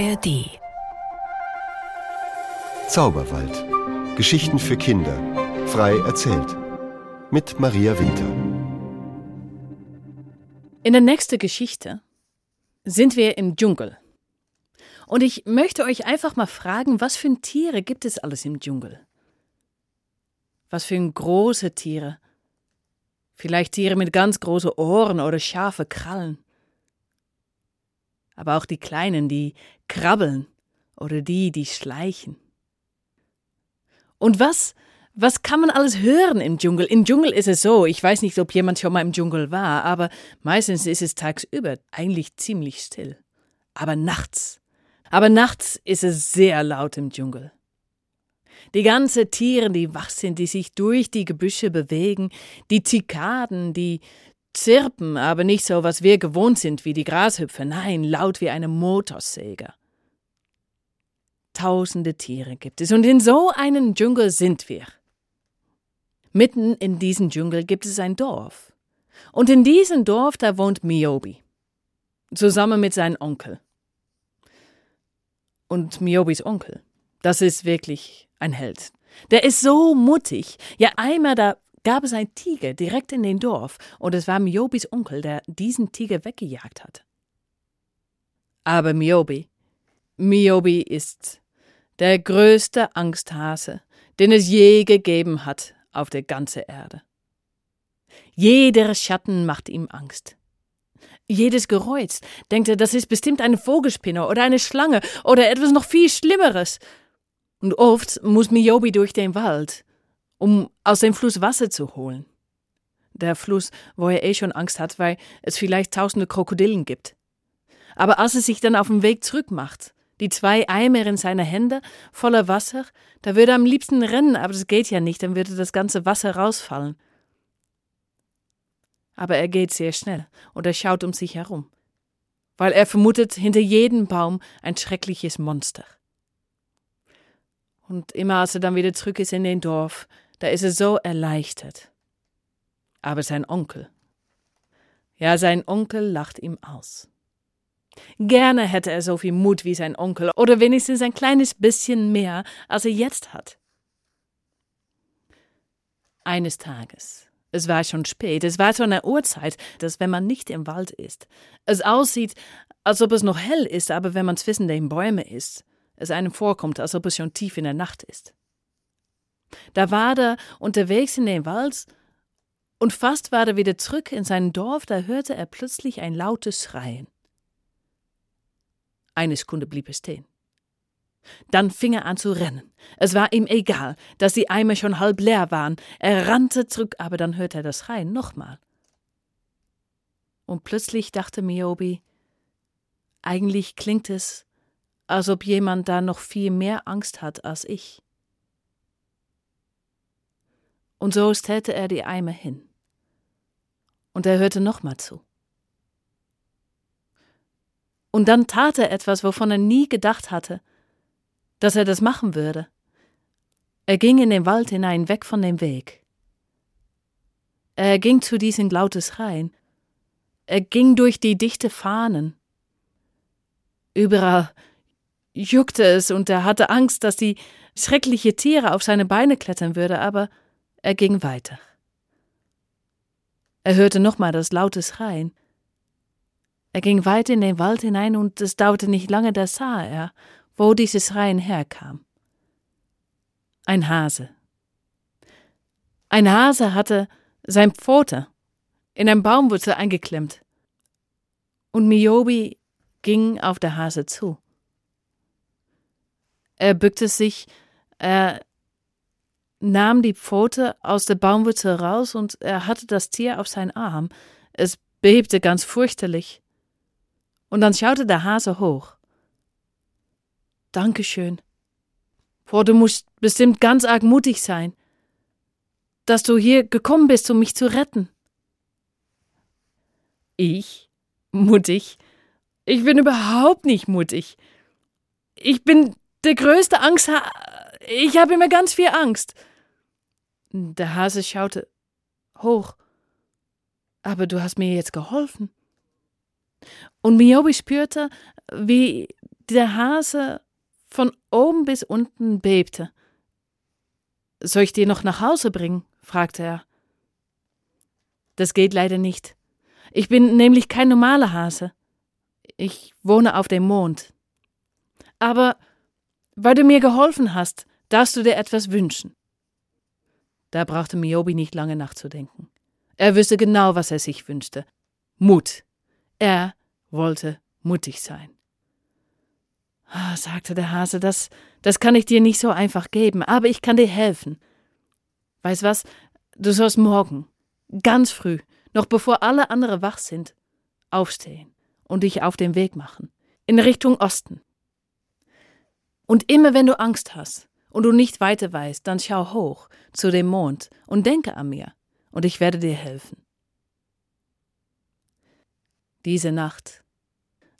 ARD Zauberwald. Geschichten für Kinder. Frei erzählt. Mit Maria Winter. In der nächsten Geschichte sind wir im Dschungel. Und ich möchte euch einfach mal fragen, was für Tiere gibt es alles im Dschungel? Was für große Tiere? Vielleicht Tiere mit ganz großen Ohren oder scharfe Krallen. Aber auch die Kleinen, die krabbeln oder die, die schleichen. Und was, was kann man alles hören im Dschungel? Im Dschungel ist es so, ich weiß nicht, ob jemand schon mal im Dschungel war, aber meistens ist es tagsüber eigentlich ziemlich still. Aber nachts, aber nachts ist es sehr laut im Dschungel. Die ganzen Tiere, die wach sind, die sich durch die Gebüsche bewegen, die Zikaden, die zirpen, aber nicht so, was wir gewohnt sind wie die Grashüpfer, nein, laut wie eine Motorsäge. Tausende Tiere gibt es, und in so einem Dschungel sind wir. Mitten in diesem Dschungel gibt es ein Dorf. Und in diesem Dorf, da wohnt Miobi. Zusammen mit seinem Onkel und Miobis Onkel. Das ist wirklich ein Held. Der ist so mutig. Ja, einmal da gab es einen Tiger direkt in den Dorf und es war Miobis Onkel, der diesen Tiger weggejagt hat. Aber Miobi, Miobi ist der größte Angsthase, den es je gegeben hat auf der ganzen Erde. Jeder Schatten macht ihm Angst. Jedes Geräusch denkt er, das ist bestimmt eine Vogelspinne oder eine Schlange oder etwas noch viel Schlimmeres. Und oft muss Miyobi durch den Wald, um aus dem Fluss Wasser zu holen. Der Fluss, wo er eh schon Angst hat, weil es vielleicht tausende Krokodilen gibt. Aber als er sich dann auf den Weg zurück macht, die zwei Eimer in seine Hände voller Wasser, da würde er am liebsten rennen, aber das geht ja nicht, dann würde das ganze Wasser rausfallen aber er geht sehr schnell und er schaut um sich herum, weil er vermutet hinter jedem Baum ein schreckliches Monster. Und immer als er dann wieder zurück ist in den Dorf, da ist er so erleichtert. Aber sein Onkel, ja, sein Onkel lacht ihm aus. Gerne hätte er so viel Mut wie sein Onkel oder wenigstens ein kleines bisschen mehr, als er jetzt hat. Eines Tages, es war schon spät, es war so eine Uhrzeit, dass wenn man nicht im Wald ist, es aussieht, als ob es noch hell ist, aber wenn man zwischen den Bäumen ist, es einem vorkommt, als ob es schon tief in der Nacht ist. Da war er unterwegs in den Wald und fast war er wieder zurück in sein Dorf, da hörte er plötzlich ein lautes Schreien. Eine Sekunde blieb er stehen. Dann fing er an zu rennen. Es war ihm egal, dass die Eimer schon halb leer waren. Er rannte zurück, aber dann hörte er das Schreien nochmal. Und plötzlich dachte Miobi, eigentlich klingt es, als ob jemand da noch viel mehr Angst hat als ich. Und so stellte er die Eimer hin. Und er hörte nochmal zu. Und dann tat er etwas, wovon er nie gedacht hatte, dass er das machen würde. Er ging in den Wald hinein, weg von dem Weg. Er ging zu diesem lautes Rhein. Er ging durch die dichte Fahnen. Überall juckte es und er hatte Angst, dass die schreckliche Tiere auf seine Beine klettern würde, aber er ging weiter. Er hörte nochmal das laute Schreien. Er ging weit in den Wald hinein und es dauerte nicht lange, da sah er wo dieses Rein herkam. Ein Hase. Ein Hase hatte sein Pfote in ein Baumwurzel eingeklemmt. Und Miyobi ging auf der Hase zu. Er bückte sich, er nahm die Pfote aus der Baumwurzel raus und er hatte das Tier auf seinen Arm. Es bebte ganz fürchterlich. Und dann schaute der Hase hoch. Dankeschön. Boah, du musst bestimmt ganz arg mutig sein, dass du hier gekommen bist, um mich zu retten. Ich? Mutig? Ich bin überhaupt nicht mutig. Ich bin der größte Angst. Ich habe immer ganz viel Angst. Der Hase schaute hoch. Aber du hast mir jetzt geholfen. Und Miobi spürte, wie der Hase von oben bis unten bebte. Soll ich dir noch nach Hause bringen? fragte er. Das geht leider nicht. Ich bin nämlich kein normaler Hase. Ich wohne auf dem Mond. Aber weil du mir geholfen hast, darfst du dir etwas wünschen. Da brauchte Miobi nicht lange nachzudenken. Er wüsste genau, was er sich wünschte. Mut. Er wollte mutig sein. Ah, sagte der Hase, das, das kann ich dir nicht so einfach geben, aber ich kann dir helfen. Weißt was? Du sollst morgen, ganz früh, noch bevor alle anderen wach sind, aufstehen und dich auf den Weg machen, in Richtung Osten. Und immer wenn du Angst hast und du nicht weiter weißt, dann schau hoch zu dem Mond und denke an mir, und ich werde dir helfen. Diese Nacht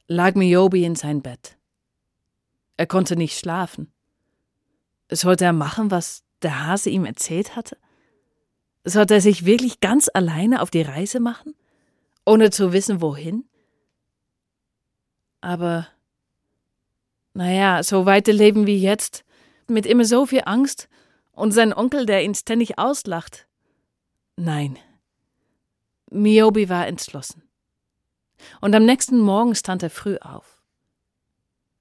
lag Miobi in sein Bett. Er konnte nicht schlafen. Sollte er machen, was der Hase ihm erzählt hatte? Sollte er sich wirklich ganz alleine auf die Reise machen, ohne zu wissen, wohin? Aber, naja, so weiterleben wie jetzt, mit immer so viel Angst und sein Onkel, der ihn ständig auslacht. Nein. Miobi war entschlossen. Und am nächsten Morgen stand er früh auf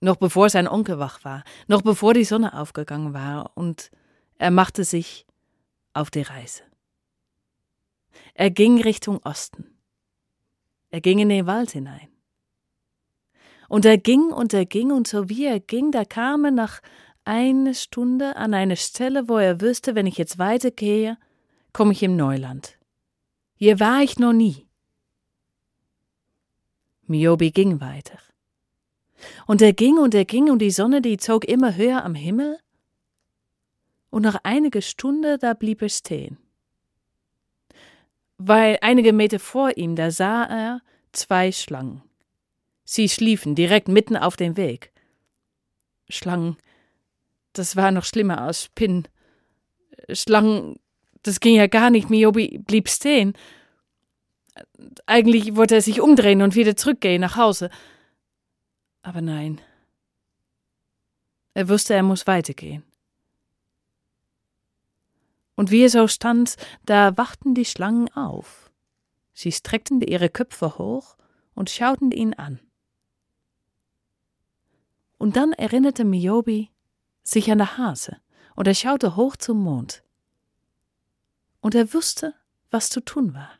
noch bevor sein Onkel wach war, noch bevor die Sonne aufgegangen war, und er machte sich auf die Reise. Er ging Richtung Osten. Er ging in den Wald hinein. Und er ging und er ging, und so wie er ging, da kam er nach einer Stunde an eine Stelle, wo er wüsste, wenn ich jetzt weitergehe, komme ich im Neuland. Hier war ich noch nie. Miobi ging weiter. Und er ging und er ging und die Sonne, die zog immer höher am Himmel. Und nach einiger Stunde, da blieb er stehen. Weil einige Meter vor ihm, da sah er zwei Schlangen. Sie schliefen direkt mitten auf dem Weg. Schlangen, das war noch schlimmer als Spinnen. Schlangen, das ging ja gar nicht. Miobi blieb stehen. Eigentlich wollte er sich umdrehen und wieder zurückgehen nach Hause. Aber nein. Er wusste, er muss weitergehen. Und wie er so stand, da wachten die Schlangen auf. Sie streckten ihre Köpfe hoch und schauten ihn an. Und dann erinnerte Miobi sich an der Hase, und er schaute hoch zum Mond. Und er wusste, was zu tun war.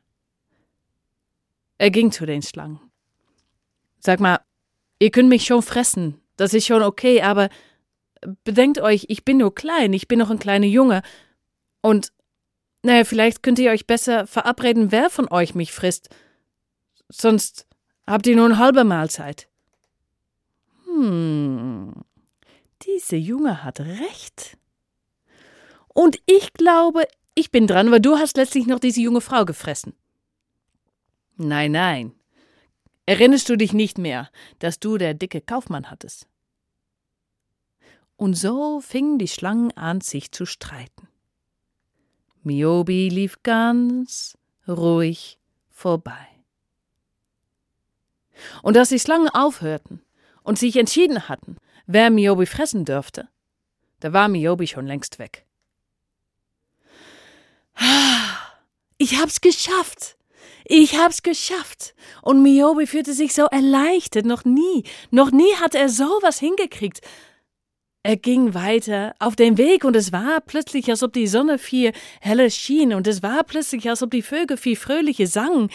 Er ging zu den Schlangen. Sag mal, Ihr könnt mich schon fressen, das ist schon okay, aber bedenkt euch, ich bin nur klein, ich bin noch ein kleiner Junge. Und, naja, vielleicht könnt ihr euch besser verabreden, wer von euch mich frisst. Sonst habt ihr nur eine halbe Mahlzeit. Hm, diese Junge hat recht. Und ich glaube, ich bin dran, weil du hast letztlich noch diese junge Frau gefressen. Nein, nein, Erinnerst du dich nicht mehr, dass du der dicke Kaufmann hattest? Und so fingen die Schlangen an, sich zu streiten. Miobi lief ganz ruhig vorbei. Und als die Schlangen aufhörten und sich entschieden hatten, wer Miobi fressen dürfte, da war Miobi schon längst weg. Ich hab's geschafft, ich hab's geschafft. Und Miobi fühlte sich so erleichtert. Noch nie, noch nie hat er sowas hingekriegt. Er ging weiter auf den Weg und es war plötzlich, als ob die Sonne viel heller schien und es war plötzlich, als ob die Vögel viel fröhlicher sangen.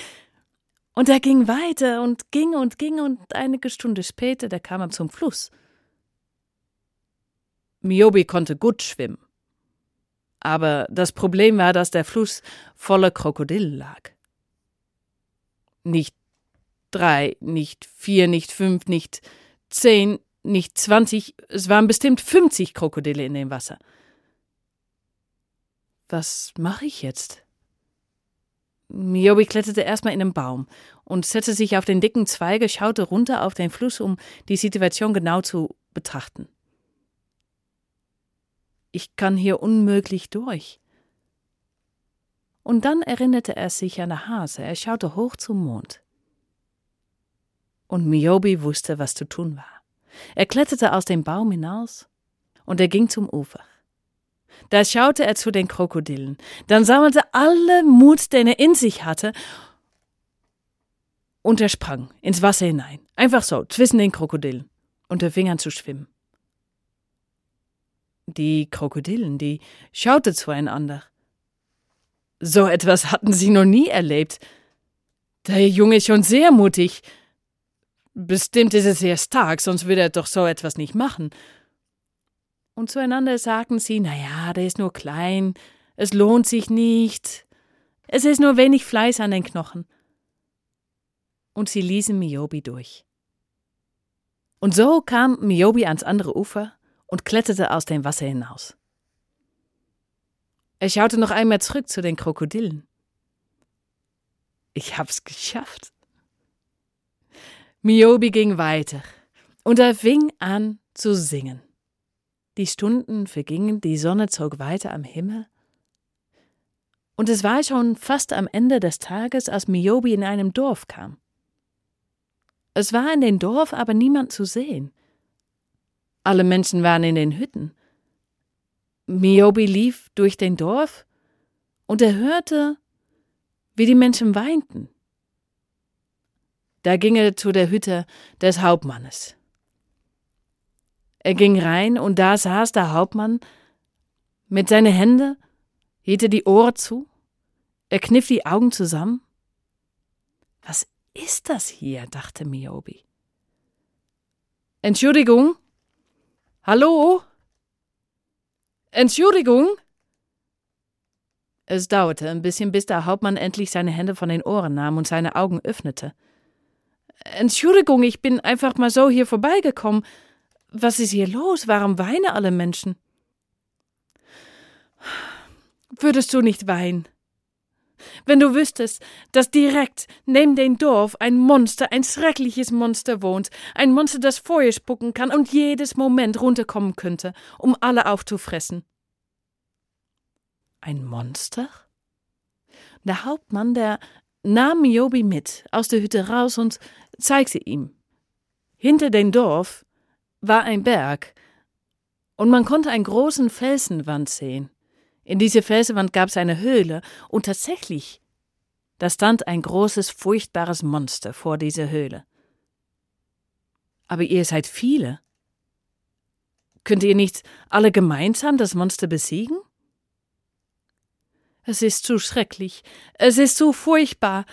Und er ging weiter und ging und ging und einige Stunden später, da kam er zum Fluss. Miobi konnte gut schwimmen. Aber das Problem war, dass der Fluss voller Krokodile lag. Nicht drei, nicht vier, nicht fünf, nicht zehn, nicht zwanzig, es waren bestimmt fünfzig Krokodile in dem Wasser. Was mache ich jetzt? Miobi kletterte erstmal in den Baum und setzte sich auf den dicken Zweige, schaute runter auf den Fluss, um die Situation genau zu betrachten. Ich kann hier unmöglich durch. Und dann erinnerte er sich an der Hase, er schaute hoch zum Mond. Und Miobi wusste, was zu tun war. Er kletterte aus dem Baum hinaus und er ging zum Ufer. Da schaute er zu den Krokodilen. Dann sammelte alle Mut, den er in sich hatte, und er sprang ins Wasser hinein. Einfach so, zwischen den Krokodilen. Und er fing an zu schwimmen. Die Krokodilen, die schauten zueinander. So etwas hatten sie noch nie erlebt. Der Junge ist schon sehr mutig. Bestimmt ist er sehr stark, sonst würde er doch so etwas nicht machen. Und zueinander sagten sie, na ja, der ist nur klein, es lohnt sich nicht, es ist nur wenig Fleiß an den Knochen und sie ließen Miobi durch. Und so kam Miobi ans andere Ufer und kletterte aus dem Wasser hinaus. Er schaute noch einmal zurück zu den Krokodilen. Ich hab's geschafft. Miobi ging weiter und er fing an zu singen. Die Stunden vergingen, die Sonne zog weiter am Himmel. Und es war schon fast am Ende des Tages, als Miobi in einem Dorf kam. Es war in dem Dorf aber niemand zu sehen. Alle Menschen waren in den Hütten. Miobi lief durch den Dorf und er hörte, wie die Menschen weinten. Da ging er zu der Hütte des Hauptmannes. Er ging rein und da saß der Hauptmann mit seinen Händen, hielt er die Ohren zu, er kniff die Augen zusammen. Was ist das hier? dachte Miobi. Entschuldigung? Hallo? Entschuldigung? Es dauerte ein bisschen, bis der Hauptmann endlich seine Hände von den Ohren nahm und seine Augen öffnete. Entschuldigung, ich bin einfach mal so hier vorbeigekommen. Was ist hier los? Warum weinen alle Menschen? Würdest du nicht weinen? Wenn du wüsstest, dass direkt neben dem Dorf ein Monster, ein schreckliches Monster wohnt, ein Monster, das Feuer spucken kann und jedes Moment runterkommen könnte, um alle aufzufressen. Ein Monster? Der Hauptmann, der nahm Miobi mit aus der Hütte raus und zeigte ihm. Hinter dem Dorf war ein Berg, und man konnte einen großen Felsenwand sehen. In dieser Felsenwand gab es eine Höhle, und tatsächlich, da stand ein großes, furchtbares Monster vor dieser Höhle. Aber ihr seid viele. Könnt ihr nicht alle gemeinsam das Monster besiegen? Es ist zu schrecklich, es ist zu furchtbar.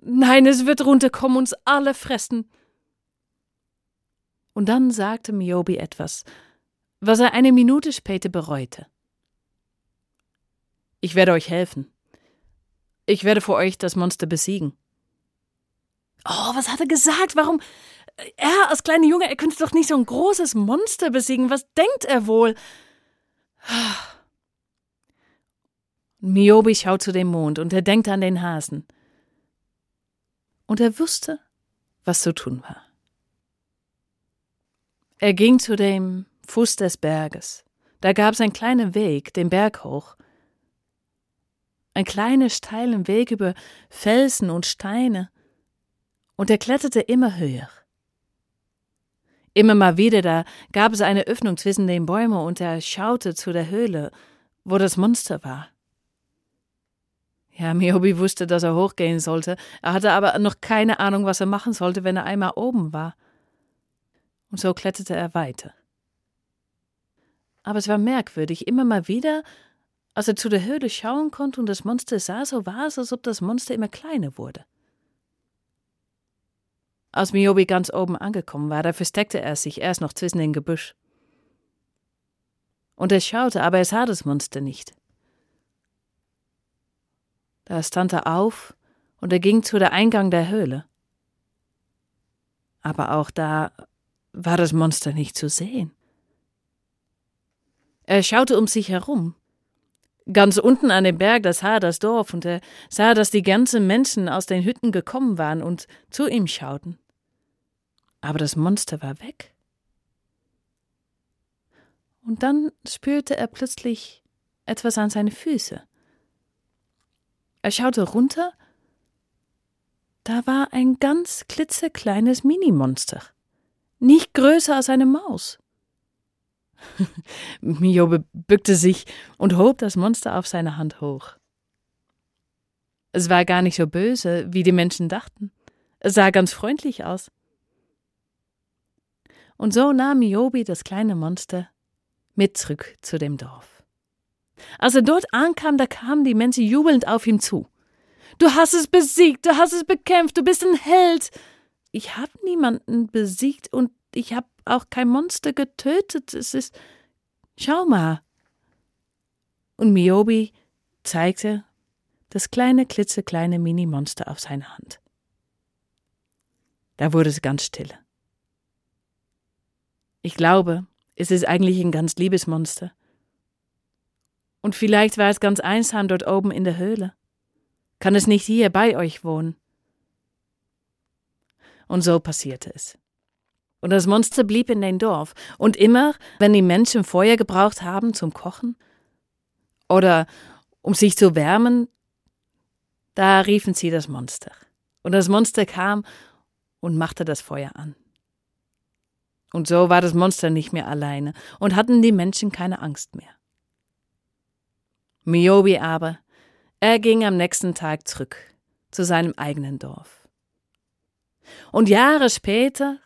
Nein, es wird runterkommen, uns alle fressen. Und dann sagte Miobi etwas, was er eine Minute später bereute. Ich werde euch helfen. Ich werde für euch das Monster besiegen. Oh, was hat er gesagt? Warum? Er als kleiner Junge, er könnte doch nicht so ein großes Monster besiegen. Was denkt er wohl? Miobi schaut zu dem Mond und er denkt an den Hasen. Und er wusste, was zu tun war. Er ging zu dem Fuß des Berges. Da gab es einen kleinen Weg, den Berg hoch, ein kleiner steilen Weg über Felsen und Steine, und er kletterte immer höher. Immer mal wieder, da gab es eine Öffnung zwischen den Bäumen und er schaute zu der Höhle, wo das Monster war. Ja, Miobi wusste, dass er hochgehen sollte, er hatte aber noch keine Ahnung, was er machen sollte, wenn er einmal oben war. Und so kletterte er weiter. Aber es war merkwürdig, immer mal wieder als er zu der Höhle schauen konnte und das Monster sah, so war es, als ob das Monster immer kleiner wurde. Als Miobi ganz oben angekommen war, da versteckte er sich erst noch zwischen dem Gebüsch. Und er schaute, aber er sah das Monster nicht. Da stand er auf und er ging zu der Eingang der Höhle. Aber auch da war das Monster nicht zu sehen. Er schaute um sich herum, Ganz unten an dem Berg, das sah das Dorf, und er sah, dass die ganzen Menschen aus den Hütten gekommen waren und zu ihm schauten. Aber das Monster war weg. Und dann spürte er plötzlich etwas an seine Füße. Er schaute runter, da war ein ganz klitzekleines Minimonster. nicht größer als eine Maus. Miobe bückte sich und hob das Monster auf seine Hand hoch. Es war gar nicht so böse, wie die Menschen dachten. Es sah ganz freundlich aus. Und so nahm Miobi das kleine Monster mit zurück zu dem Dorf. Als er dort ankam, da kamen die Menschen jubelnd auf ihm zu. Du hast es besiegt, du hast es bekämpft, du bist ein Held. Ich habe niemanden besiegt und ich habe auch kein Monster getötet. Es ist. Schau mal. Und Miobi zeigte das kleine, klitzekleine Mini-Monster auf seine Hand. Da wurde es ganz still. Ich glaube, es ist eigentlich ein ganz liebes Monster. Und vielleicht war es ganz einsam dort oben in der Höhle. Kann es nicht hier bei euch wohnen? Und so passierte es. Und das Monster blieb in dem Dorf. Und immer, wenn die Menschen Feuer gebraucht haben zum Kochen oder um sich zu wärmen, da riefen sie das Monster. Und das Monster kam und machte das Feuer an. Und so war das Monster nicht mehr alleine und hatten die Menschen keine Angst mehr. Miobi aber, er ging am nächsten Tag zurück zu seinem eigenen Dorf. Und Jahre später,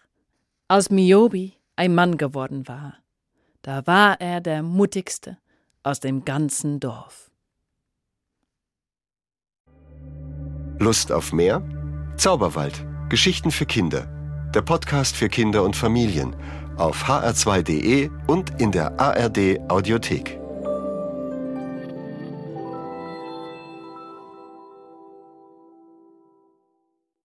als Miobi ein Mann geworden war, da war er der mutigste aus dem ganzen Dorf. Lust auf mehr? Zauberwald. Geschichten für Kinder. Der Podcast für Kinder und Familien auf hr2.de und in der ARD Audiothek.